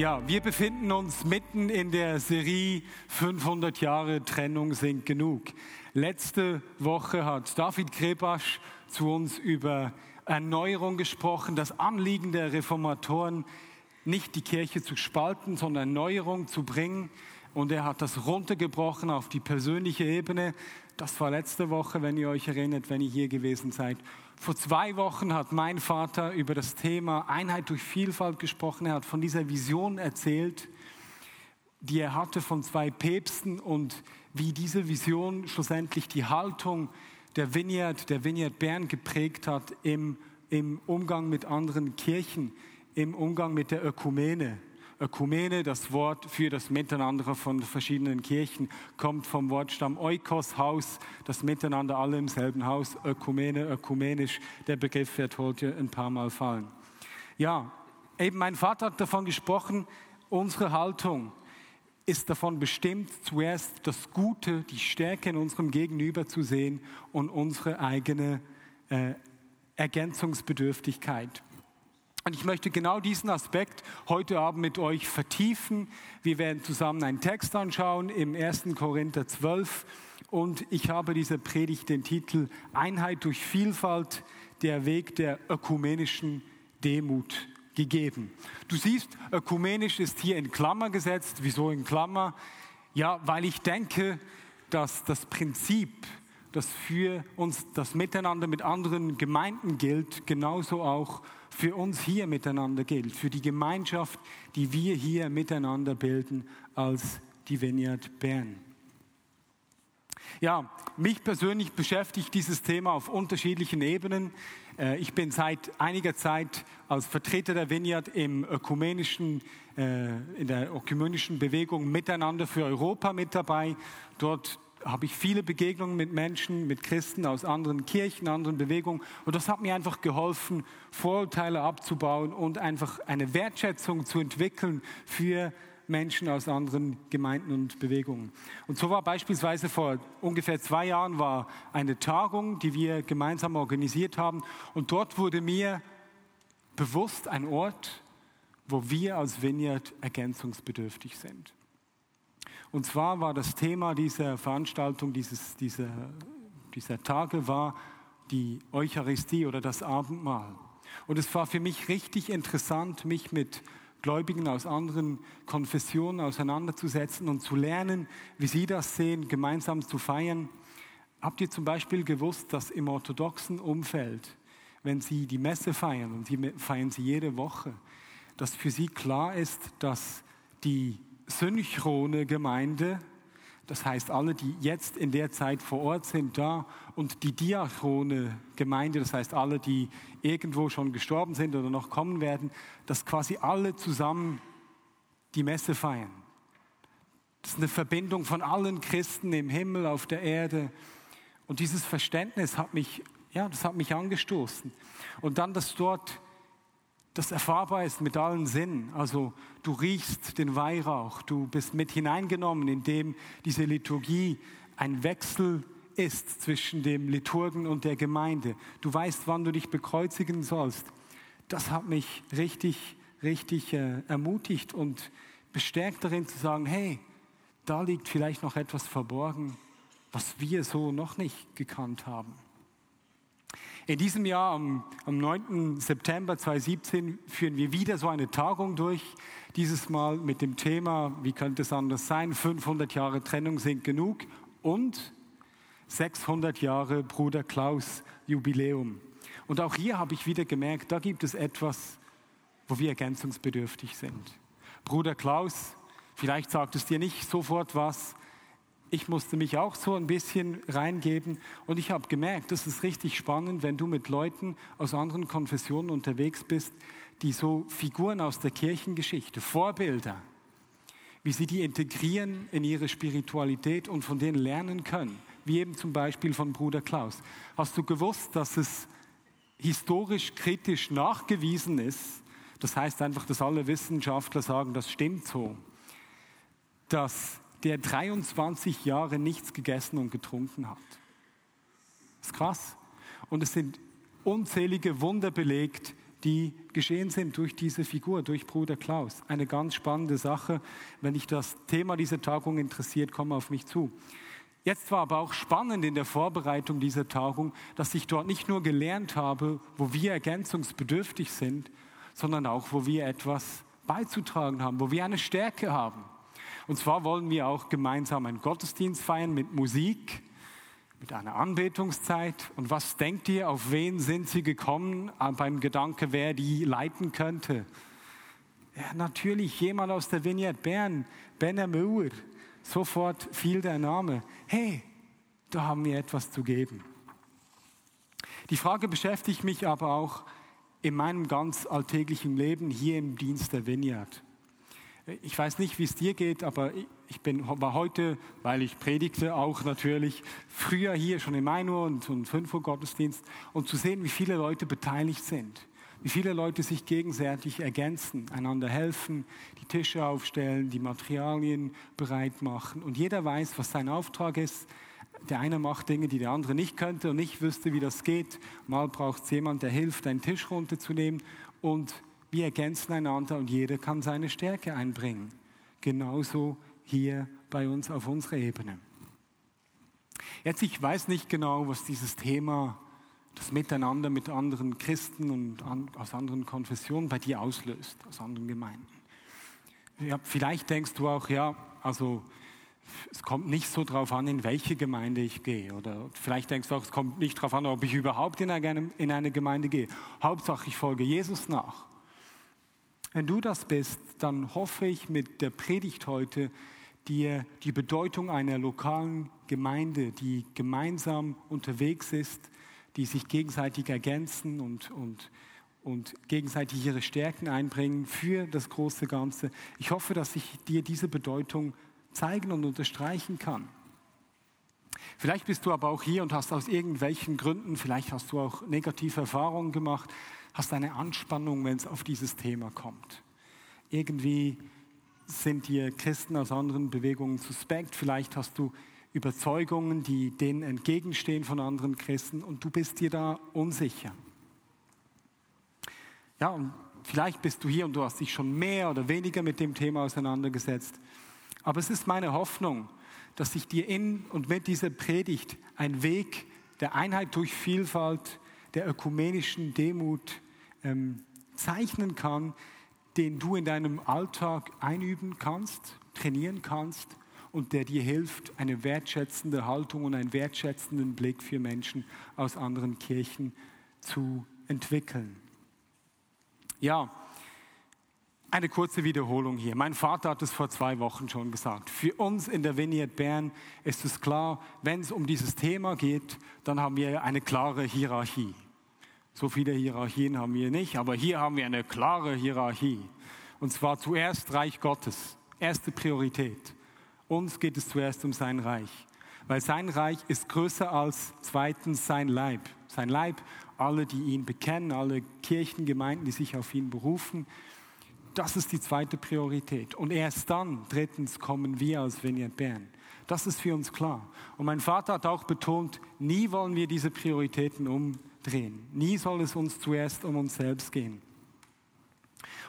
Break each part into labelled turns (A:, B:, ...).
A: Ja, wir befinden uns mitten in der Serie 500 Jahre Trennung sind genug. Letzte Woche hat David Krebasch zu uns über Erneuerung gesprochen, das Anliegen der Reformatoren, nicht die Kirche zu spalten, sondern Erneuerung zu bringen. Und er hat das runtergebrochen auf die persönliche Ebene. Das war letzte Woche, wenn ihr euch erinnert, wenn ihr hier gewesen seid. Vor zwei Wochen hat mein Vater über das Thema Einheit durch Vielfalt gesprochen. Er hat von dieser Vision erzählt, die er hatte von zwei Päpsten und wie diese Vision schlussendlich die Haltung der Vineyard, der Vineyard Bern geprägt hat im, im Umgang mit anderen Kirchen, im Umgang mit der Ökumene. Ökumene, das Wort für das Miteinander von verschiedenen Kirchen, kommt vom Wortstamm Oikos, Haus, das Miteinander alle im selben Haus, Ökumene, ökumenisch, der Begriff wird heute ein paar Mal fallen. Ja, eben mein Vater hat davon gesprochen, unsere Haltung ist davon bestimmt, zuerst das Gute, die Stärke in unserem Gegenüber zu sehen und unsere eigene äh, Ergänzungsbedürftigkeit. Und ich möchte genau diesen Aspekt heute Abend mit euch vertiefen. Wir werden zusammen einen Text anschauen im 1. Korinther 12 und ich habe dieser Predigt den Titel Einheit durch Vielfalt, der Weg der ökumenischen Demut gegeben. Du siehst, ökumenisch ist hier in Klammer gesetzt. Wieso in Klammer? Ja, weil ich denke, dass das Prinzip, das für uns das Miteinander mit anderen Gemeinden gilt, genauso auch für uns hier miteinander gilt, für die Gemeinschaft, die wir hier miteinander bilden als die Vineyard Bern. Ja, mich persönlich beschäftigt dieses Thema auf unterschiedlichen Ebenen. Äh, ich bin seit einiger Zeit als Vertreter der Vineyard im ökumenischen, äh, in der ökumenischen Bewegung Miteinander für Europa mit dabei. Dort habe ich viele Begegnungen mit Menschen, mit Christen aus anderen Kirchen, anderen Bewegungen. Und das hat mir einfach geholfen, Vorurteile abzubauen und einfach eine Wertschätzung zu entwickeln für Menschen aus anderen Gemeinden und Bewegungen. Und so war beispielsweise vor ungefähr zwei Jahren war eine Tagung, die wir gemeinsam organisiert haben. Und dort wurde mir bewusst ein Ort, wo wir als Vineyard ergänzungsbedürftig sind. Und zwar war das Thema dieser Veranstaltung, dieses, dieser, dieser Tage war die Eucharistie oder das Abendmahl. Und es war für mich richtig interessant, mich mit Gläubigen aus anderen Konfessionen auseinanderzusetzen und zu lernen, wie sie das sehen, gemeinsam zu feiern. Habt ihr zum Beispiel gewusst, dass im orthodoxen Umfeld, wenn sie die Messe feiern, und sie feiern sie jede Woche, dass für sie klar ist, dass die synchrone Gemeinde, das heißt alle, die jetzt in der Zeit vor Ort sind, da, und die diachrone Gemeinde, das heißt alle, die irgendwo schon gestorben sind oder noch kommen werden, dass quasi alle zusammen die Messe feiern. Das ist eine Verbindung von allen Christen im Himmel, auf der Erde. Und dieses Verständnis hat mich, ja, das hat mich angestoßen. Und dann, dass dort das erfahrbar ist mit allen Sinnen. Also du riechst den Weihrauch, du bist mit hineingenommen, indem diese Liturgie ein Wechsel ist zwischen dem Liturgen und der Gemeinde. Du weißt, wann du dich bekreuzigen sollst. Das hat mich richtig, richtig äh, ermutigt und bestärkt darin zu sagen, hey, da liegt vielleicht noch etwas verborgen, was wir so noch nicht gekannt haben. In diesem Jahr, am, am 9. September 2017, führen wir wieder so eine Tagung durch. Dieses Mal mit dem Thema, wie könnte es anders sein, 500 Jahre Trennung sind genug und 600 Jahre Bruder Klaus Jubiläum. Und auch hier habe ich wieder gemerkt, da gibt es etwas, wo wir ergänzungsbedürftig sind. Bruder Klaus, vielleicht sagt es dir nicht sofort was, ich musste mich auch so ein bisschen reingeben und ich habe gemerkt, das ist richtig spannend, wenn du mit Leuten aus anderen Konfessionen unterwegs bist, die so Figuren aus der Kirchengeschichte, Vorbilder, wie sie die integrieren in ihre Spiritualität und von denen lernen können, wie eben zum Beispiel von Bruder Klaus. Hast du gewusst, dass es historisch kritisch nachgewiesen ist, das heißt einfach, dass alle Wissenschaftler sagen, das stimmt so, dass der 23 Jahre nichts gegessen und getrunken hat. Das ist krass. Und es sind unzählige Wunder belegt, die geschehen sind durch diese Figur, durch Bruder Klaus. Eine ganz spannende Sache. Wenn dich das Thema dieser Tagung interessiert, komm auf mich zu. Jetzt war aber auch spannend in der Vorbereitung dieser Tagung, dass ich dort nicht nur gelernt habe, wo wir ergänzungsbedürftig sind, sondern auch, wo wir etwas beizutragen haben, wo wir eine Stärke haben. Und zwar wollen wir auch gemeinsam einen Gottesdienst feiern mit Musik, mit einer Anbetungszeit. Und was denkt ihr, auf wen sind sie gekommen äh, beim Gedanke, wer die leiten könnte? Ja, natürlich jemand aus der Vignette Bern, Benner Müller. Sofort fiel der Name. Hey, da haben wir etwas zu geben. Die Frage beschäftigt mich aber auch in meinem ganz alltäglichen Leben hier im Dienst der Vineyard. Ich weiß nicht, wie es dir geht, aber ich bin, war heute, weil ich predigte, auch natürlich früher hier schon im 1 Uhr und, und 5 Uhr Gottesdienst und zu sehen, wie viele Leute beteiligt sind, wie viele Leute sich gegenseitig ergänzen, einander helfen, die Tische aufstellen, die Materialien bereit machen und jeder weiß, was sein Auftrag ist. Der eine macht Dinge, die der andere nicht könnte und nicht wüsste, wie das geht. Mal braucht es jemand, der hilft, einen Tisch runterzunehmen und wir ergänzen einander und jeder kann seine Stärke einbringen. Genauso hier bei uns auf unserer Ebene. Jetzt, ich weiß nicht genau, was dieses Thema, das Miteinander mit anderen Christen und an, aus anderen Konfessionen bei dir auslöst, aus anderen Gemeinden. Ja, vielleicht denkst du auch, ja, also es kommt nicht so darauf an, in welche Gemeinde ich gehe. Oder vielleicht denkst du auch, es kommt nicht darauf an, ob ich überhaupt in eine, in eine Gemeinde gehe. Hauptsache, ich folge Jesus nach. Wenn du das bist, dann hoffe ich mit der Predigt heute, dir die Bedeutung einer lokalen Gemeinde, die gemeinsam unterwegs ist, die sich gegenseitig ergänzen und, und, und gegenseitig ihre Stärken einbringen für das große Ganze. Ich hoffe, dass ich dir diese Bedeutung zeigen und unterstreichen kann. Vielleicht bist du aber auch hier und hast aus irgendwelchen Gründen, vielleicht hast du auch negative Erfahrungen gemacht, hast eine Anspannung, wenn es auf dieses Thema kommt. Irgendwie sind dir Christen aus anderen Bewegungen suspekt, vielleicht hast du Überzeugungen, die denen entgegenstehen von anderen Christen und du bist dir da unsicher. Ja, und vielleicht bist du hier und du hast dich schon mehr oder weniger mit dem Thema auseinandergesetzt. Aber es ist meine Hoffnung, dass sich dir in und mit dieser Predigt ein Weg der Einheit durch Vielfalt der ökumenischen Demut ähm, zeichnen kann, den du in deinem Alltag einüben kannst, trainieren kannst und der dir hilft, eine wertschätzende Haltung und einen wertschätzenden Blick für Menschen aus anderen Kirchen zu entwickeln. Ja, eine kurze Wiederholung hier. Mein Vater hat es vor zwei Wochen schon gesagt. Für uns in der Vineyard Bern ist es klar, wenn es um dieses Thema geht, dann haben wir eine klare Hierarchie. So viele Hierarchien haben wir nicht, aber hier haben wir eine klare Hierarchie. Und zwar zuerst Reich Gottes, erste Priorität. Uns geht es zuerst um sein Reich, weil sein Reich ist größer als zweitens sein Leib. Sein Leib, alle, die ihn bekennen, alle Kirchengemeinden, die sich auf ihn berufen, das ist die zweite Priorität. Und erst dann, drittens, kommen wir als Vineyard Bern. Das ist für uns klar. Und mein Vater hat auch betont, nie wollen wir diese Prioritäten um drehen. Nie soll es uns zuerst um uns selbst gehen.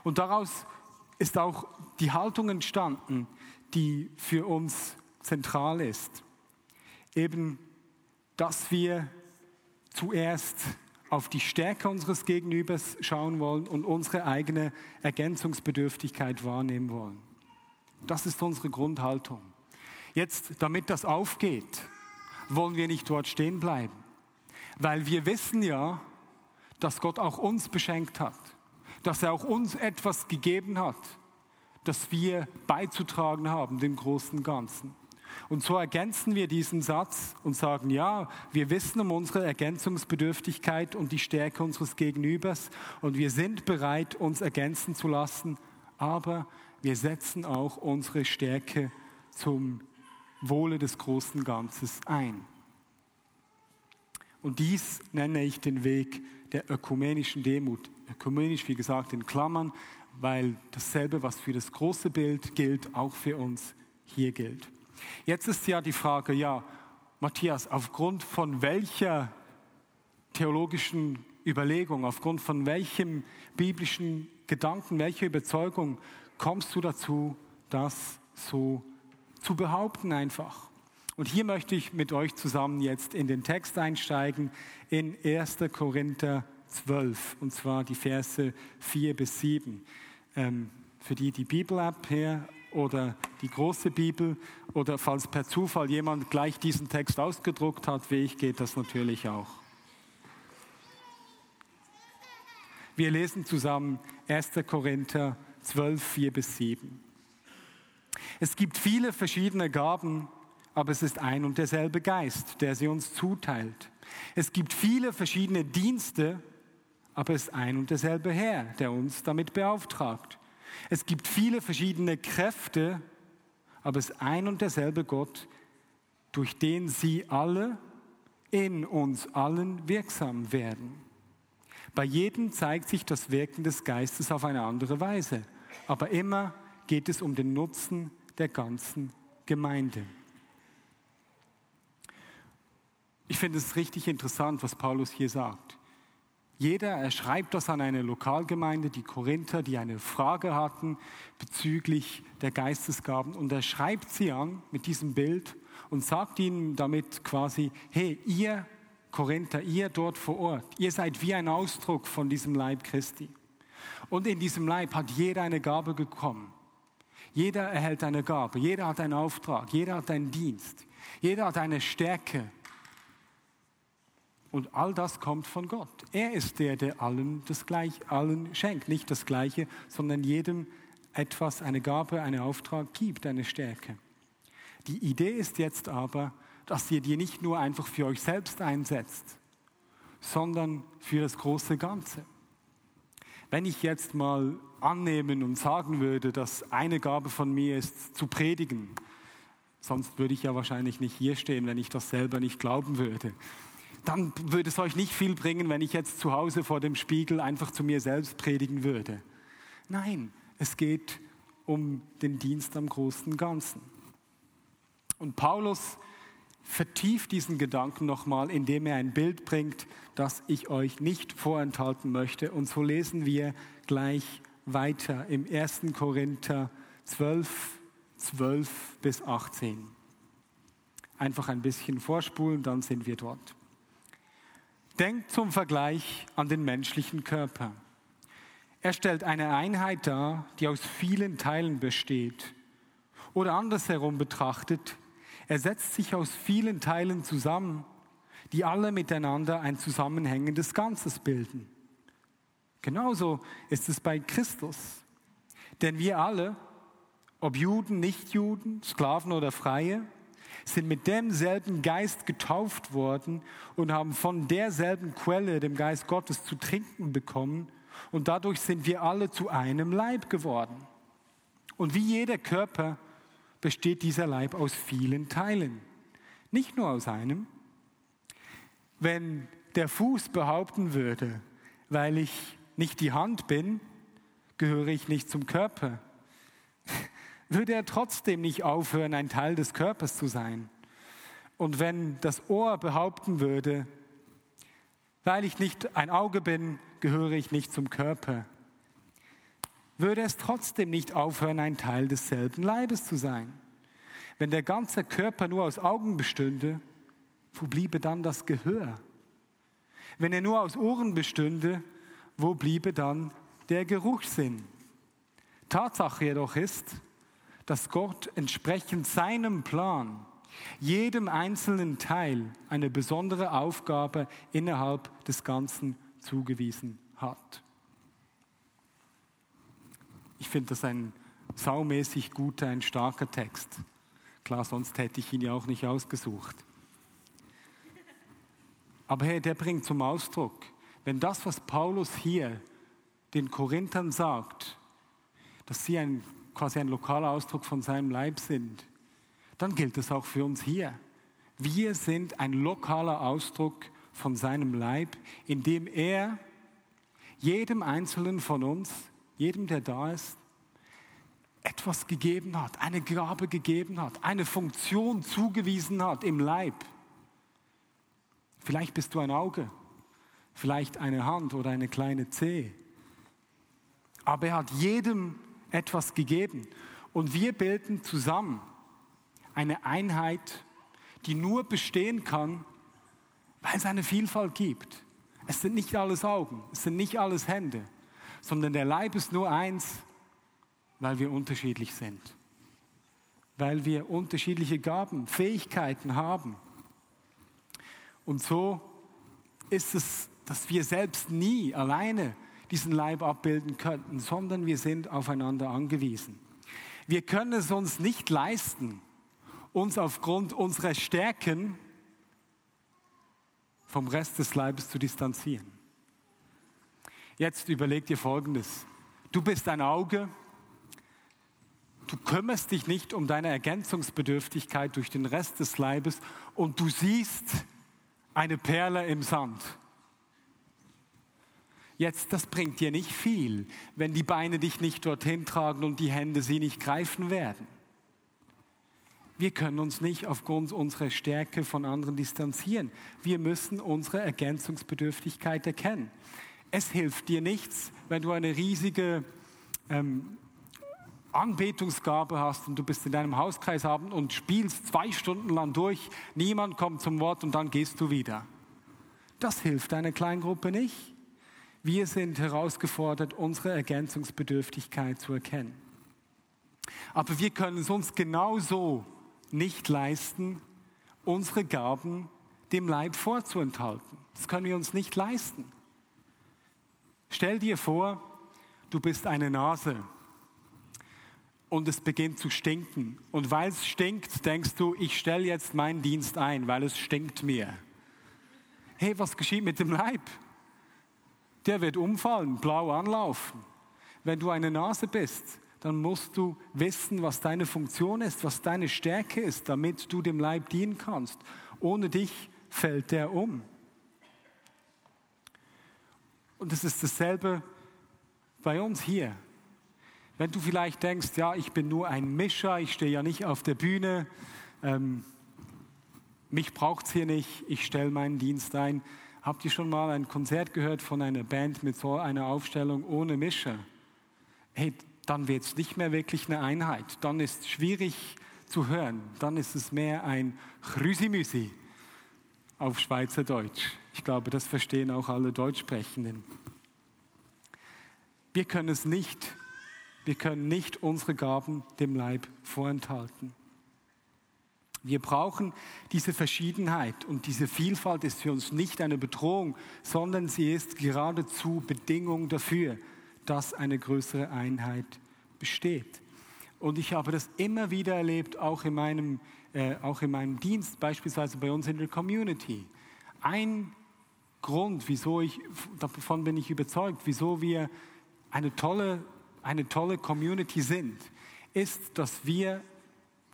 A: Und daraus ist auch die Haltung entstanden, die für uns zentral ist. Eben, dass wir zuerst auf die Stärke unseres Gegenübers schauen wollen und unsere eigene Ergänzungsbedürftigkeit wahrnehmen wollen. Das ist unsere Grundhaltung. Jetzt, damit das aufgeht, wollen wir nicht dort stehen bleiben. Weil wir wissen ja, dass Gott auch uns beschenkt hat, dass er auch uns etwas gegeben hat, das wir beizutragen haben, dem großen Ganzen. Und so ergänzen wir diesen Satz und sagen, ja, wir wissen um unsere Ergänzungsbedürftigkeit und die Stärke unseres Gegenübers und wir sind bereit, uns ergänzen zu lassen, aber wir setzen auch unsere Stärke zum Wohle des großen Ganzes ein. Und dies nenne ich den Weg der ökumenischen Demut. Ökumenisch, wie gesagt, in Klammern, weil dasselbe, was für das große Bild gilt, auch für uns hier gilt. Jetzt ist ja die Frage, ja, Matthias, aufgrund von welcher theologischen Überlegung, aufgrund von welchem biblischen Gedanken, welcher Überzeugung kommst du dazu, das so zu behaupten einfach? Und hier möchte ich mit euch zusammen jetzt in den Text einsteigen, in 1. Korinther 12, und zwar die Verse 4 bis 7. Ähm, für die die Bibel-App her oder die große Bibel oder falls per Zufall jemand gleich diesen Text ausgedruckt hat, wie ich, geht das natürlich auch. Wir lesen zusammen 1. Korinther 12, 4 bis 7. Es gibt viele verschiedene Gaben, aber es ist ein und derselbe Geist, der sie uns zuteilt. Es gibt viele verschiedene Dienste, aber es ist ein und derselbe Herr, der uns damit beauftragt. Es gibt viele verschiedene Kräfte, aber es ist ein und derselbe Gott, durch den sie alle in uns allen wirksam werden. Bei jedem zeigt sich das Wirken des Geistes auf eine andere Weise, aber immer geht es um den Nutzen der ganzen Gemeinde. Ich finde es richtig interessant, was Paulus hier sagt. Jeder, er schreibt das an eine Lokalgemeinde, die Korinther, die eine Frage hatten bezüglich der Geistesgaben. Und er schreibt sie an mit diesem Bild und sagt ihnen damit quasi, hey, ihr Korinther, ihr dort vor Ort, ihr seid wie ein Ausdruck von diesem Leib Christi. Und in diesem Leib hat jeder eine Gabe bekommen. Jeder erhält eine Gabe, jeder hat einen Auftrag, jeder hat einen Dienst, jeder hat eine Stärke, und all das kommt von Gott. Er ist der, der allen das Gleiche, allen schenkt. Nicht das Gleiche, sondern jedem etwas, eine Gabe, einen Auftrag gibt, eine Stärke. Die Idee ist jetzt aber, dass ihr die nicht nur einfach für euch selbst einsetzt, sondern für das große Ganze. Wenn ich jetzt mal annehmen und sagen würde, dass eine Gabe von mir ist, zu predigen, sonst würde ich ja wahrscheinlich nicht hier stehen, wenn ich das selber nicht glauben würde dann würde es euch nicht viel bringen, wenn ich jetzt zu Hause vor dem Spiegel einfach zu mir selbst predigen würde. Nein, es geht um den Dienst am großen Ganzen. Und Paulus vertieft diesen Gedanken nochmal, indem er ein Bild bringt, das ich euch nicht vorenthalten möchte. Und so lesen wir gleich weiter im 1. Korinther 12, 12 bis 18. Einfach ein bisschen vorspulen, dann sind wir dort. Denkt zum Vergleich an den menschlichen Körper. Er stellt eine Einheit dar, die aus vielen Teilen besteht. Oder andersherum betrachtet, er setzt sich aus vielen Teilen zusammen, die alle miteinander ein zusammenhängendes Ganzes bilden. Genauso ist es bei Christus. Denn wir alle, ob Juden, Nichtjuden, Sklaven oder Freie, sind mit demselben Geist getauft worden und haben von derselben Quelle, dem Geist Gottes, zu trinken bekommen. Und dadurch sind wir alle zu einem Leib geworden. Und wie jeder Körper besteht dieser Leib aus vielen Teilen, nicht nur aus einem. Wenn der Fuß behaupten würde, weil ich nicht die Hand bin, gehöre ich nicht zum Körper, würde er trotzdem nicht aufhören, ein Teil des Körpers zu sein. Und wenn das Ohr behaupten würde, weil ich nicht ein Auge bin, gehöre ich nicht zum Körper, würde es trotzdem nicht aufhören, ein Teil desselben Leibes zu sein. Wenn der ganze Körper nur aus Augen bestünde, wo bliebe dann das Gehör? Wenn er nur aus Ohren bestünde, wo bliebe dann der Geruchssinn? Tatsache jedoch ist, dass Gott entsprechend seinem Plan jedem einzelnen Teil eine besondere Aufgabe innerhalb des Ganzen zugewiesen hat. Ich finde das ein saumäßig guter, ein starker Text. Klar, sonst hätte ich ihn ja auch nicht ausgesucht. Aber hey, der bringt zum Ausdruck, wenn das, was Paulus hier den Korinthern sagt, dass sie ein quasi ein lokaler Ausdruck von seinem Leib sind, dann gilt das auch für uns hier. Wir sind ein lokaler Ausdruck von seinem Leib, indem er jedem Einzelnen von uns, jedem, der da ist, etwas gegeben hat, eine Gabe gegeben hat, eine Funktion zugewiesen hat im Leib. Vielleicht bist du ein Auge, vielleicht eine Hand oder eine kleine Zehe. Aber er hat jedem etwas gegeben. Und wir bilden zusammen eine Einheit, die nur bestehen kann, weil es eine Vielfalt gibt. Es sind nicht alles Augen, es sind nicht alles Hände, sondern der Leib ist nur eins, weil wir unterschiedlich sind. Weil wir unterschiedliche Gaben, Fähigkeiten haben. Und so ist es, dass wir selbst nie alleine diesen Leib abbilden könnten, sondern wir sind aufeinander angewiesen. Wir können es uns nicht leisten, uns aufgrund unserer Stärken vom Rest des Leibes zu distanzieren. Jetzt überleg dir Folgendes. Du bist ein Auge, du kümmerst dich nicht um deine Ergänzungsbedürftigkeit durch den Rest des Leibes und du siehst eine Perle im Sand. Jetzt, das bringt dir nicht viel, wenn die Beine dich nicht dorthin tragen und die Hände sie nicht greifen werden. Wir können uns nicht aufgrund unserer Stärke von anderen distanzieren. Wir müssen unsere Ergänzungsbedürftigkeit erkennen. Es hilft dir nichts, wenn du eine riesige ähm, Anbetungsgabe hast und du bist in deinem Hauskreis abend und spielst zwei Stunden lang durch, niemand kommt zum Wort und dann gehst du wieder. Das hilft deiner Kleingruppe nicht. Wir sind herausgefordert, unsere Ergänzungsbedürftigkeit zu erkennen. Aber wir können es uns genauso nicht leisten, unsere Gaben dem Leib vorzuenthalten. Das können wir uns nicht leisten. Stell dir vor, du bist eine Nase und es beginnt zu stinken. Und weil es stinkt, denkst du, ich stelle jetzt meinen Dienst ein, weil es stinkt mir. Hey, was geschieht mit dem Leib? Der wird umfallen, blau anlaufen. Wenn du eine Nase bist, dann musst du wissen, was deine Funktion ist, was deine Stärke ist, damit du dem Leib dienen kannst. Ohne dich fällt der um. Und es ist dasselbe bei uns hier. Wenn du vielleicht denkst, ja, ich bin nur ein Mischer, ich stehe ja nicht auf der Bühne, ähm, mich braucht es hier nicht, ich stelle meinen Dienst ein, Habt ihr schon mal ein Konzert gehört von einer Band mit so einer Aufstellung ohne Mischer? Hey, dann wird es nicht mehr wirklich eine Einheit. Dann ist es schwierig zu hören. Dann ist es mehr ein Chrüsimüsi auf Schweizerdeutsch. Ich glaube, das verstehen auch alle Deutschsprechenden. Wir können es nicht. Wir können nicht unsere Gaben dem Leib vorenthalten. Wir brauchen diese Verschiedenheit und diese Vielfalt ist für uns nicht eine Bedrohung, sondern sie ist geradezu Bedingung dafür, dass eine größere Einheit besteht. Und ich habe das immer wieder erlebt, auch in meinem, äh, auch in meinem Dienst, beispielsweise bei uns in der Community. Ein Grund, wieso ich, davon bin ich überzeugt, wieso wir eine tolle, eine tolle Community sind, ist, dass wir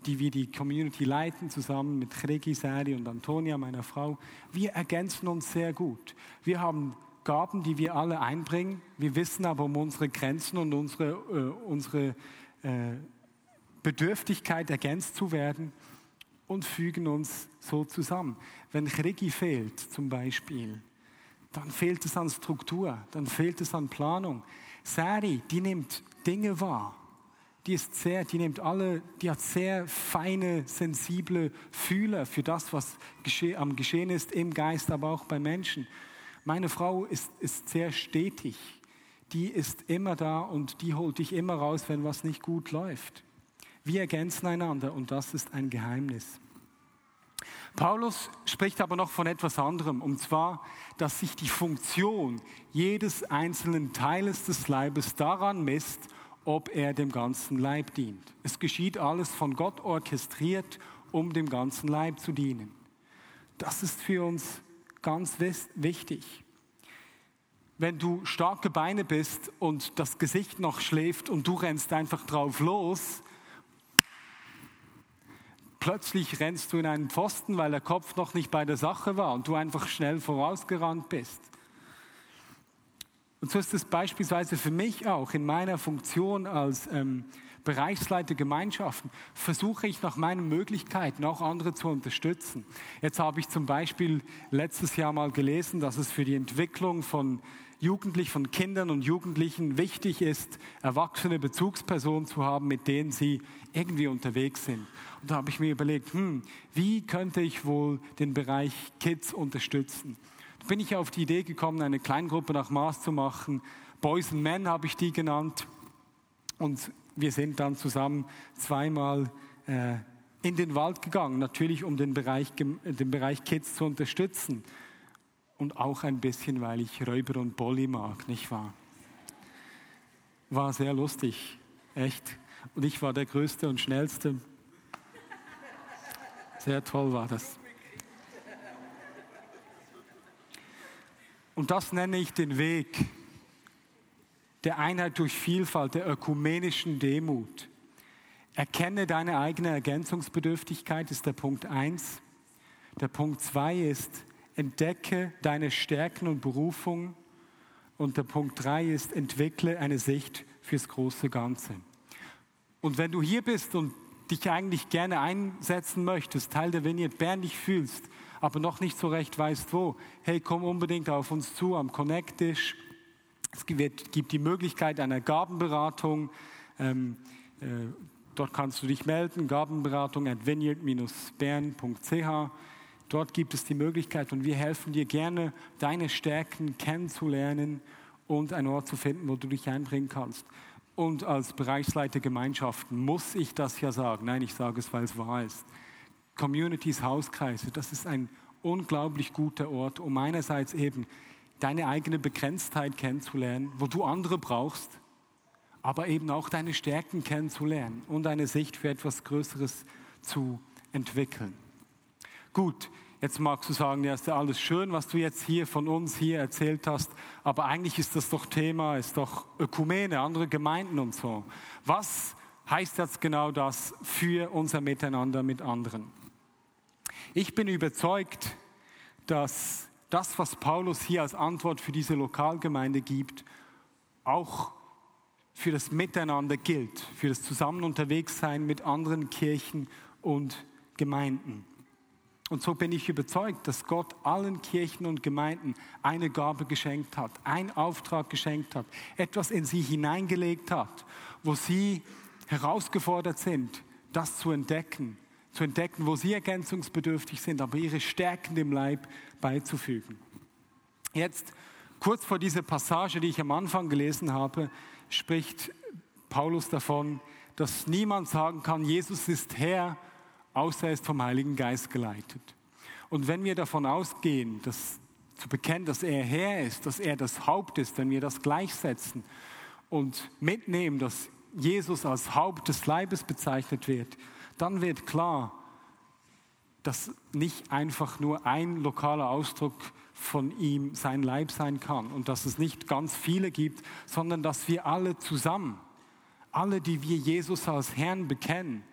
A: die wir die Community leiten, zusammen mit Regi, Sari und Antonia, meiner Frau, wir ergänzen uns sehr gut. Wir haben Gaben, die wir alle einbringen. Wir wissen aber um unsere Grenzen und unsere, äh, unsere äh, Bedürftigkeit, ergänzt zu werden und fügen uns so zusammen. Wenn Regi fehlt, zum Beispiel, dann fehlt es an Struktur, dann fehlt es an Planung. Sari, die nimmt Dinge wahr die ist sehr, die nimmt alle, die hat sehr feine, sensible Fühler für das, was gesche am Geschehen ist im Geist, aber auch bei Menschen. Meine Frau ist, ist sehr stetig. Die ist immer da und die holt dich immer raus, wenn was nicht gut läuft. Wir ergänzen einander und das ist ein Geheimnis. Paulus spricht aber noch von etwas anderem, und zwar, dass sich die Funktion jedes einzelnen Teiles des Leibes daran misst, ob er dem ganzen Leib dient. Es geschieht alles von Gott orchestriert, um dem ganzen Leib zu dienen. Das ist für uns ganz wichtig. wenn du starke Beine bist und das Gesicht noch schläft und du rennst einfach drauf los, plötzlich rennst du in einen Pfosten, weil der Kopf noch nicht bei der Sache war und du einfach schnell vorausgerannt bist. Und so ist es beispielsweise für mich auch in meiner Funktion als ähm, Bereichsleiter Gemeinschaften, versuche ich nach meinen Möglichkeiten auch andere zu unterstützen. Jetzt habe ich zum Beispiel letztes Jahr mal gelesen, dass es für die Entwicklung von Jugendlichen, von Kindern und Jugendlichen wichtig ist, erwachsene Bezugspersonen zu haben, mit denen sie irgendwie unterwegs sind. Und da habe ich mir überlegt, hm, wie könnte ich wohl den Bereich Kids unterstützen? Bin ich auf die Idee gekommen, eine Kleingruppe nach Maß zu machen. Boys and Men habe ich die genannt. Und wir sind dann zusammen zweimal äh, in den Wald gegangen, natürlich um den Bereich, den Bereich Kids zu unterstützen. Und auch ein bisschen, weil ich Räuber und Bolli mag, nicht wahr? War sehr lustig, echt. Und ich war der Größte und Schnellste. Sehr toll war das. Und das nenne ich den Weg der Einheit durch Vielfalt, der ökumenischen Demut. Erkenne deine eigene Ergänzungsbedürftigkeit, ist der Punkt 1. Der Punkt 2 ist, entdecke deine Stärken und Berufung. Und der Punkt 3 ist, entwickle eine Sicht fürs große Ganze. Und wenn du hier bist und dich eigentlich gerne einsetzen möchtest, Teil der Vineyard Bern dich fühlst, aber noch nicht so recht weißt wo, hey, komm unbedingt auf uns zu am Connect-Tisch es gibt die Möglichkeit einer Gabenberatung. Ähm, äh, dort kannst du dich melden, Gabenberatung at vineyard-bern.ch. Dort gibt es die Möglichkeit und wir helfen dir gerne, deine Stärken kennenzulernen und einen Ort zu finden, wo du dich einbringen kannst. Und als Bereichsleiter Gemeinschaften muss ich das ja sagen. Nein, ich sage es, weil es wahr ist. Communities, Hauskreise, das ist ein unglaublich guter Ort, um einerseits eben deine eigene Begrenztheit kennenzulernen, wo du andere brauchst, aber eben auch deine Stärken kennenzulernen und eine Sicht für etwas Größeres zu entwickeln. Gut, jetzt magst du sagen, ja, ist ja alles schön, was du jetzt hier von uns hier erzählt hast, aber eigentlich ist das doch Thema, ist doch Ökumene, andere Gemeinden und so. Was heißt jetzt genau das für unser Miteinander mit anderen? Ich bin überzeugt, dass das, was Paulus hier als Antwort für diese Lokalgemeinde gibt, auch für das Miteinander gilt, für das Zusammen unterwegs sein mit anderen Kirchen und Gemeinden. Und so bin ich überzeugt, dass Gott allen Kirchen und Gemeinden eine Gabe geschenkt hat, einen Auftrag geschenkt hat, etwas in sie hineingelegt hat, wo sie herausgefordert sind, das zu entdecken, zu entdecken, wo sie ergänzungsbedürftig sind, aber ihre Stärken dem Leib beizufügen. Jetzt, kurz vor dieser Passage, die ich am Anfang gelesen habe, spricht Paulus davon, dass niemand sagen kann, Jesus ist Herr, außer er ist vom Heiligen Geist geleitet. Und wenn wir davon ausgehen, dass zu bekennen, dass er Herr ist, dass er das Haupt ist, wenn wir das gleichsetzen und mitnehmen, dass Jesus als Haupt des Leibes bezeichnet wird, dann wird klar, dass nicht einfach nur ein lokaler Ausdruck von ihm sein Leib sein kann und dass es nicht ganz viele gibt, sondern dass wir alle zusammen, alle, die wir Jesus als Herrn bekennen,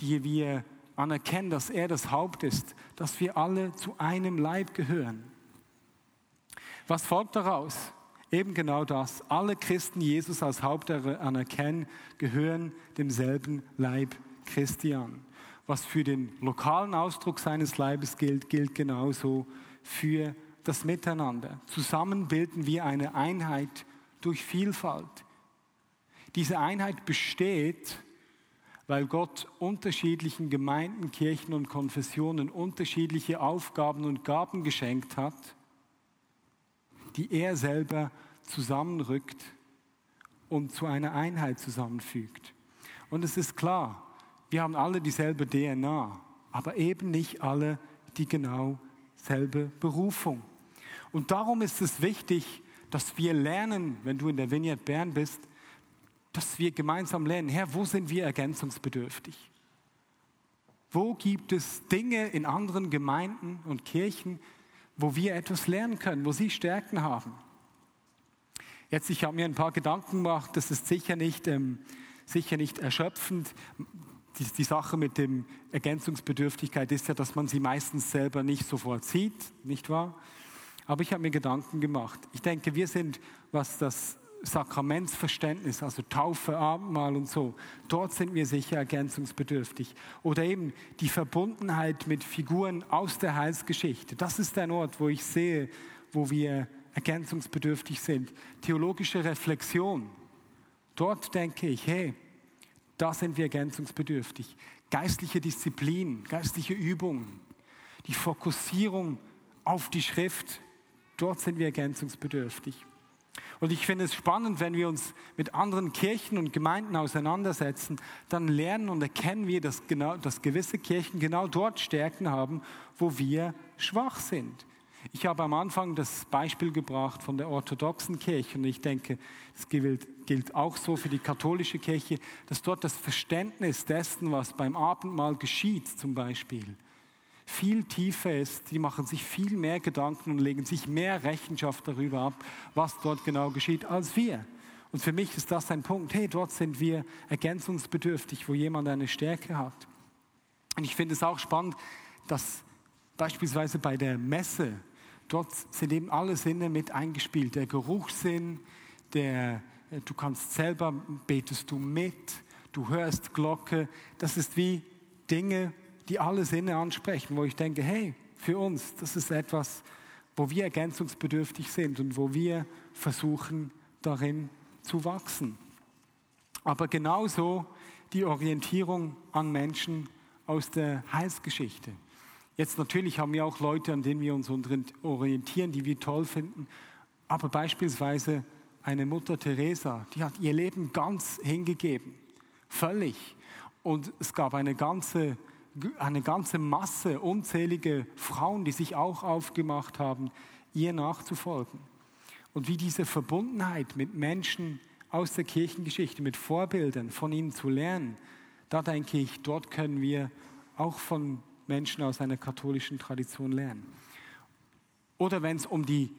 A: die wir anerkennen, dass er das Haupt ist, dass wir alle zu einem Leib gehören. Was folgt daraus? Eben genau das. Alle Christen, die Jesus als Haupt anerkennen, gehören demselben Leib Christian. Was für den lokalen Ausdruck seines Leibes gilt, gilt genauso für das Miteinander. Zusammen bilden wir eine Einheit durch Vielfalt. Diese Einheit besteht, weil Gott unterschiedlichen Gemeinden, Kirchen und Konfessionen unterschiedliche Aufgaben und Gaben geschenkt hat, die er selber zusammenrückt und zu einer Einheit zusammenfügt. Und es ist klar, wir haben alle dieselbe DNA, aber eben nicht alle die genau selbe Berufung. Und darum ist es wichtig, dass wir lernen, wenn du in der Vineyard Bern bist, dass wir gemeinsam lernen, Herr, wo sind wir ergänzungsbedürftig? Wo gibt es Dinge in anderen Gemeinden und Kirchen, wo wir etwas lernen können, wo sie Stärken haben? Jetzt, ich habe mir ein paar Gedanken gemacht, das ist sicher nicht, ähm, sicher nicht erschöpfend. Die, die Sache mit dem Ergänzungsbedürftigkeit ist ja, dass man sie meistens selber nicht sofort sieht, nicht wahr? Aber ich habe mir Gedanken gemacht. Ich denke, wir sind, was das Sakramentsverständnis, also Taufe, Abendmahl und so, dort sind wir sicher ergänzungsbedürftig. Oder eben die Verbundenheit mit Figuren aus der Heilsgeschichte. Das ist ein Ort, wo ich sehe, wo wir ergänzungsbedürftig sind. Theologische Reflexion. Dort denke ich, hey, da sind wir ergänzungsbedürftig. Geistliche Disziplin, geistliche Übungen, die Fokussierung auf die Schrift, dort sind wir ergänzungsbedürftig. Und ich finde es spannend, wenn wir uns mit anderen Kirchen und Gemeinden auseinandersetzen, dann lernen und erkennen wir, dass, genau, dass gewisse Kirchen genau dort Stärken haben, wo wir schwach sind. Ich habe am Anfang das Beispiel gebracht von der orthodoxen Kirche und ich denke, es gilt, gilt auch so für die katholische Kirche, dass dort das Verständnis dessen, was beim Abendmahl geschieht zum Beispiel, viel tiefer ist. Die machen sich viel mehr Gedanken und legen sich mehr Rechenschaft darüber ab, was dort genau geschieht, als wir. Und für mich ist das ein Punkt, hey, dort sind wir ergänzungsbedürftig, wo jemand eine Stärke hat. Und ich finde es auch spannend, dass beispielsweise bei der Messe, dort sind eben alle Sinne mit eingespielt. Der Geruchssinn, der, äh, du kannst selber, betest du mit, du hörst Glocke. Das ist wie Dinge, die alle Sinne ansprechen, wo ich denke, hey, für uns, das ist etwas, wo wir ergänzungsbedürftig sind und wo wir versuchen, darin zu wachsen. Aber genauso die Orientierung an Menschen aus der Heilsgeschichte. Jetzt natürlich haben wir auch Leute, an denen wir uns orientieren, die wir toll finden. Aber beispielsweise eine Mutter Teresa, die hat ihr Leben ganz hingegeben. Völlig. Und es gab eine ganze, eine ganze Masse, unzählige Frauen, die sich auch aufgemacht haben, ihr nachzufolgen. Und wie diese Verbundenheit mit Menschen aus der Kirchengeschichte, mit Vorbildern von ihnen zu lernen, da denke ich, dort können wir auch von Menschen aus einer katholischen Tradition lernen. Oder wenn es um die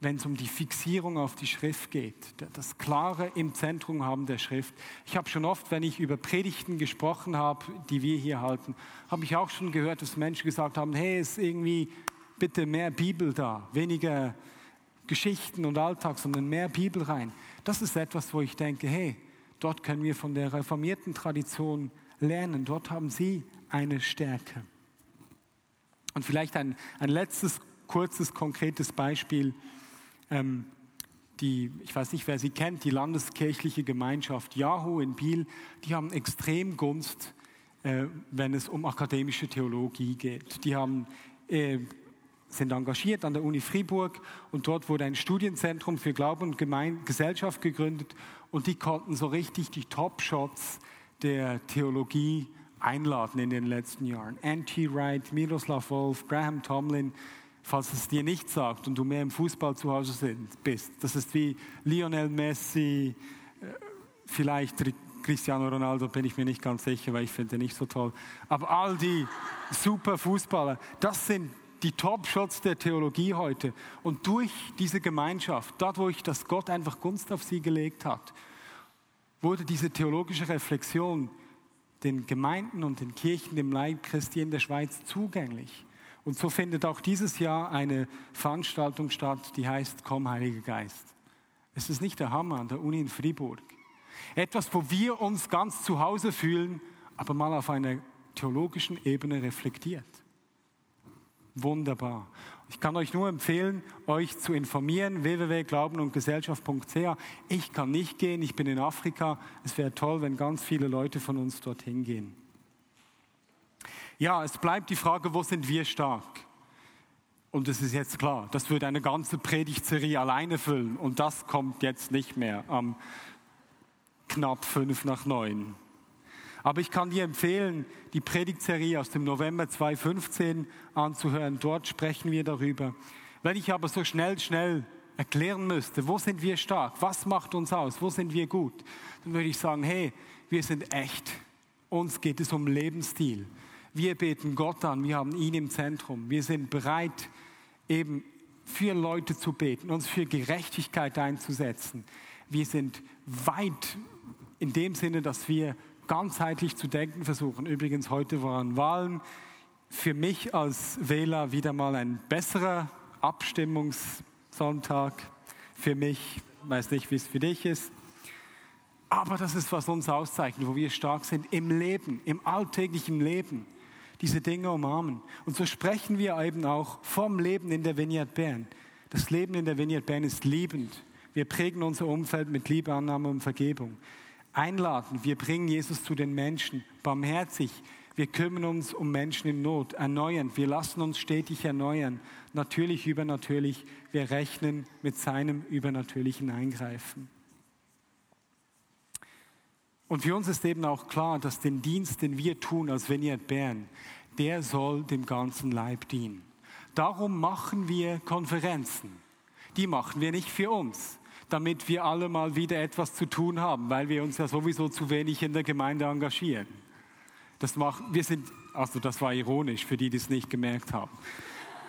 A: wenn es um die Fixierung auf die Schrift geht, das Klare im Zentrum haben der Schrift. Ich habe schon oft, wenn ich über Predigten gesprochen habe, die wir hier halten, habe ich auch schon gehört, dass Menschen gesagt haben, hey, ist irgendwie bitte mehr Bibel da, weniger Geschichten und Alltag, sondern mehr Bibel rein. Das ist etwas, wo ich denke, hey, dort können wir von der reformierten Tradition lernen. Dort haben sie eine Stärke. Und vielleicht ein, ein letztes kurzes, konkretes Beispiel. Ähm, die, ich weiß nicht, wer sie kennt, die landeskirchliche Gemeinschaft Yahoo in Biel, die haben extrem Gunst, äh, wenn es um akademische Theologie geht. Die haben, äh, sind engagiert an der Uni Fribourg und dort wurde ein Studienzentrum für Glauben und Gemein Gesellschaft gegründet und die konnten so richtig die Top-Shots der Theologie einladen in den letzten Jahren. Anti Wright, Miroslav Wolf, Graham Tomlin, falls es dir nicht sagt und du mehr im Fußball zu Hause bist. Das ist wie Lionel Messi, äh, vielleicht Cristiano Ronaldo, bin ich mir nicht ganz sicher, weil ich finde nicht so toll. Aber all die super Fußballer, das sind die Top-Shots der Theologie heute. Und durch diese Gemeinschaft, dort wo ich, dass Gott einfach Gunst auf sie gelegt hat, wurde diese theologische Reflexion den Gemeinden und den Kirchen, dem Leib Christi in der Schweiz zugänglich. Und so findet auch dieses Jahr eine Veranstaltung statt, die heißt Komm, Heiliger Geist. Es ist nicht der Hammer an der Uni in Fribourg. Etwas, wo wir uns ganz zu Hause fühlen, aber mal auf einer theologischen Ebene reflektiert. Wunderbar. Ich kann euch nur empfehlen, euch zu informieren, www.glaubenundgesellschaft.ch. Ich kann nicht gehen, ich bin in Afrika. Es wäre toll, wenn ganz viele Leute von uns dorthin gehen. Ja, es bleibt die Frage, wo sind wir stark? Und es ist jetzt klar, das würde eine ganze Predigtserie alleine füllen. Und das kommt jetzt nicht mehr am knapp fünf nach neun. Aber ich kann dir empfehlen, die Predigtserie aus dem November 2015 anzuhören. Dort sprechen wir darüber. Wenn ich aber so schnell, schnell erklären müsste, wo sind wir stark, was macht uns aus, wo sind wir gut, dann würde ich sagen, hey, wir sind echt. Uns geht es um Lebensstil. Wir beten Gott an, wir haben ihn im Zentrum. Wir sind bereit, eben für Leute zu beten, uns für Gerechtigkeit einzusetzen. Wir sind weit in dem Sinne, dass wir ganzheitlich zu denken versuchen. Übrigens, heute waren Wahlen. Für mich als Wähler wieder mal ein besserer Abstimmungssonntag. Für mich, weiß nicht, wie es für dich ist. Aber das ist, was uns auszeichnet, wo wir stark sind im Leben, im alltäglichen Leben. Diese Dinge umarmen. Und so sprechen wir eben auch vom Leben in der Vineyard Bern. Das Leben in der Vineyard Bern ist liebend. Wir prägen unser Umfeld mit Liebe, Annahme und Vergebung. Einladen, wir bringen Jesus zu den Menschen, barmherzig. Wir kümmern uns um Menschen in Not, erneuern. Wir lassen uns stetig erneuern. Natürlich, übernatürlich. Wir rechnen mit seinem übernatürlichen Eingreifen. Und für uns ist eben auch klar, dass den Dienst, den wir tun als Vineyard Bern, der soll dem ganzen Leib dienen. Darum machen wir Konferenzen. Die machen wir nicht für uns, damit wir alle mal wieder etwas zu tun haben, weil wir uns ja sowieso zu wenig in der Gemeinde engagieren. Das machen, wir sind, also das war ironisch für die, die es nicht gemerkt haben.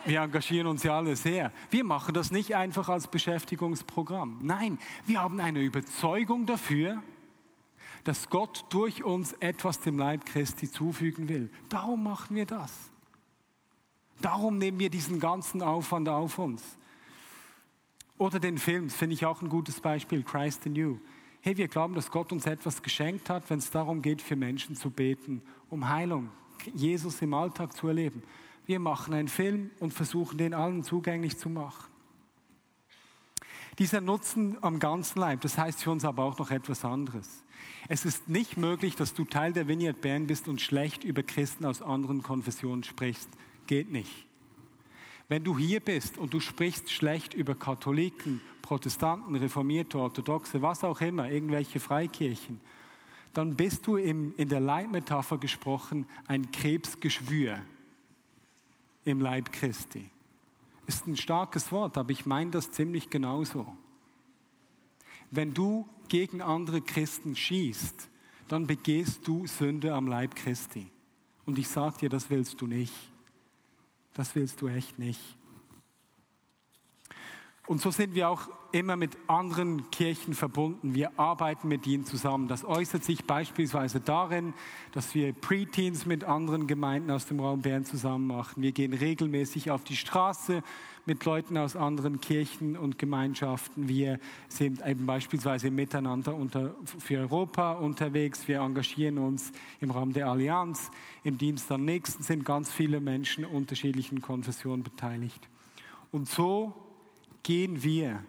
A: Wir engagieren uns ja alle sehr. Wir machen das nicht einfach als Beschäftigungsprogramm. Nein, wir haben eine Überzeugung dafür, dass Gott durch uns etwas dem Leib Christi zufügen will. Darum machen wir das. Darum nehmen wir diesen ganzen Aufwand auf uns. Oder den Film, finde ich auch ein gutes Beispiel, Christ in You. Hey, wir glauben, dass Gott uns etwas geschenkt hat, wenn es darum geht, für Menschen zu beten, um Heilung, Jesus im Alltag zu erleben. Wir machen einen Film und versuchen, den allen zugänglich zu machen. Dieser Nutzen am ganzen Leib, das heißt für uns aber auch noch etwas anderes. Es ist nicht möglich, dass du Teil der Vineyard Bern bist und schlecht über Christen aus anderen Konfessionen sprichst. Geht nicht. Wenn du hier bist und du sprichst schlecht über Katholiken, Protestanten, Reformierte, Orthodoxe, was auch immer, irgendwelche Freikirchen, dann bist du im, in der Leitmetapher gesprochen ein Krebsgeschwür im Leib Christi. Ist ein starkes Wort, aber ich meine das ziemlich genauso. Wenn du gegen andere Christen schießt, dann begehst du Sünde am Leib Christi. Und ich sage dir, das willst du nicht. Das willst du echt nicht. Und so sind wir auch immer mit anderen Kirchen verbunden. Wir arbeiten mit ihnen zusammen. Das äußert sich beispielsweise darin, dass wir Preteens mit anderen Gemeinden aus dem Raum Bern zusammen machen. Wir gehen regelmäßig auf die Straße mit Leuten aus anderen Kirchen und Gemeinschaften. Wir sind eben beispielsweise miteinander unter, für Europa unterwegs. Wir engagieren uns im Rahmen der Allianz. Im Dienst am nächsten sind ganz viele Menschen unterschiedlichen Konfessionen beteiligt. Und so gehen wir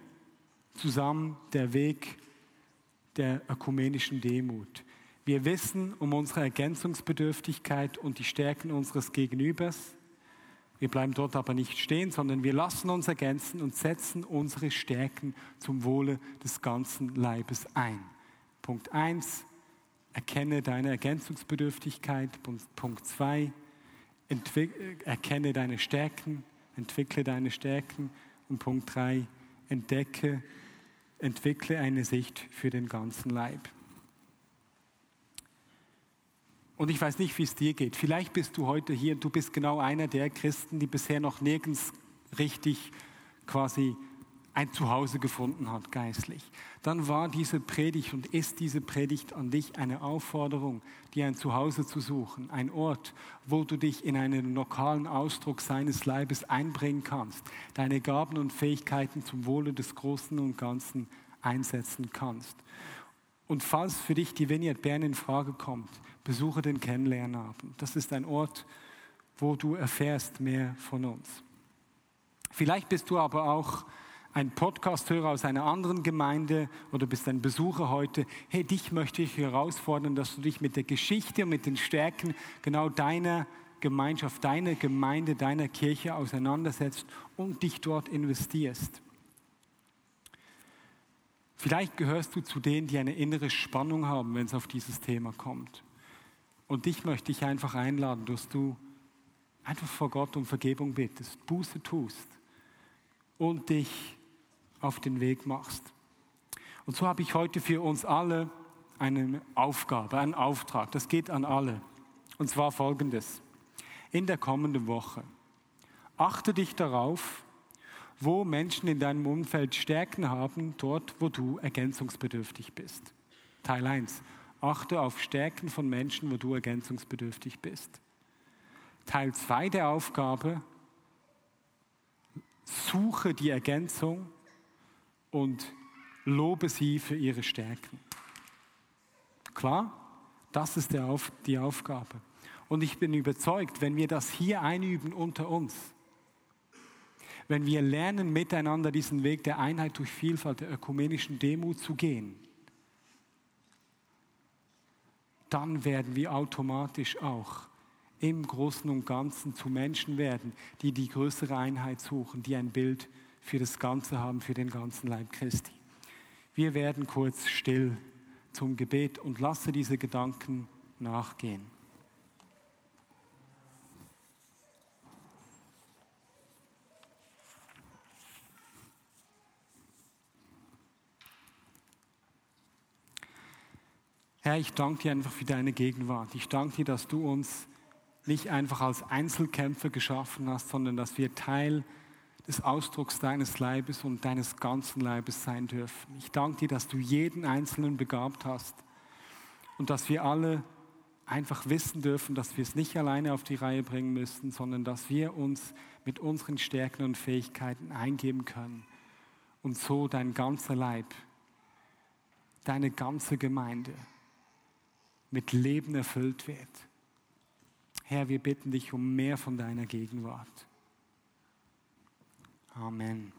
A: zusammen der Weg der ökumenischen Demut. Wir wissen um unsere Ergänzungsbedürftigkeit und die Stärken unseres Gegenübers. Wir bleiben dort aber nicht stehen, sondern wir lassen uns ergänzen und setzen unsere Stärken zum Wohle des ganzen Leibes ein. Punkt 1, erkenne deine Ergänzungsbedürftigkeit. Punkt 2, erkenne deine Stärken, entwickle deine Stärken. Und Punkt 3, entdecke entwickle eine Sicht für den ganzen Leib. Und ich weiß nicht, wie es dir geht. Vielleicht bist du heute hier, du bist genau einer der Christen, die bisher noch nirgends richtig quasi ein Zuhause gefunden hat, geistlich, dann war diese Predigt und ist diese Predigt an dich eine Aufforderung, dir ein Zuhause zu suchen, ein Ort, wo du dich in einen lokalen Ausdruck seines Leibes einbringen kannst, deine Gaben und Fähigkeiten zum Wohle des Großen und Ganzen einsetzen kannst. Und falls für dich die Vineyard Bern in Frage kommt, besuche den Kennenlernabend. Das ist ein Ort, wo du erfährst mehr von uns. Vielleicht bist du aber auch ein Podcast-Hörer aus einer anderen Gemeinde oder bist ein Besucher heute, hey, dich möchte ich herausfordern, dass du dich mit der Geschichte und mit den Stärken genau deiner Gemeinschaft, deiner Gemeinde, deiner Kirche auseinandersetzt und dich dort investierst. Vielleicht gehörst du zu denen, die eine innere Spannung haben, wenn es auf dieses Thema kommt. Und dich möchte ich einfach einladen, dass du einfach vor Gott um Vergebung bittest, Buße tust und dich auf den Weg machst. Und so habe ich heute für uns alle eine Aufgabe, einen Auftrag. Das geht an alle. Und zwar folgendes. In der kommenden Woche achte dich darauf, wo Menschen in deinem Umfeld Stärken haben, dort, wo du ergänzungsbedürftig bist. Teil 1. Achte auf Stärken von Menschen, wo du ergänzungsbedürftig bist. Teil 2 der Aufgabe, suche die Ergänzung und lobe sie für ihre Stärken. Klar, das ist die Aufgabe. Und ich bin überzeugt, wenn wir das hier einüben unter uns, wenn wir lernen, miteinander diesen Weg der Einheit durch Vielfalt, der ökumenischen Demut zu gehen, dann werden wir automatisch auch im Großen und Ganzen zu Menschen werden, die die größere Einheit suchen, die ein Bild für das Ganze haben, für den ganzen Leib Christi. Wir werden kurz still zum Gebet und lasse diese Gedanken nachgehen. Herr, ich danke dir einfach für deine Gegenwart. Ich danke dir, dass du uns nicht einfach als Einzelkämpfer geschaffen hast, sondern dass wir Teil des Ausdrucks deines Leibes und deines ganzen Leibes sein dürfen. Ich danke dir, dass du jeden Einzelnen begabt hast und dass wir alle einfach wissen dürfen, dass wir es nicht alleine auf die Reihe bringen müssen, sondern dass wir uns mit unseren Stärken und Fähigkeiten eingeben können und so dein ganzer Leib, deine ganze Gemeinde mit Leben erfüllt wird. Herr, wir bitten dich um mehr von deiner Gegenwart. Amen.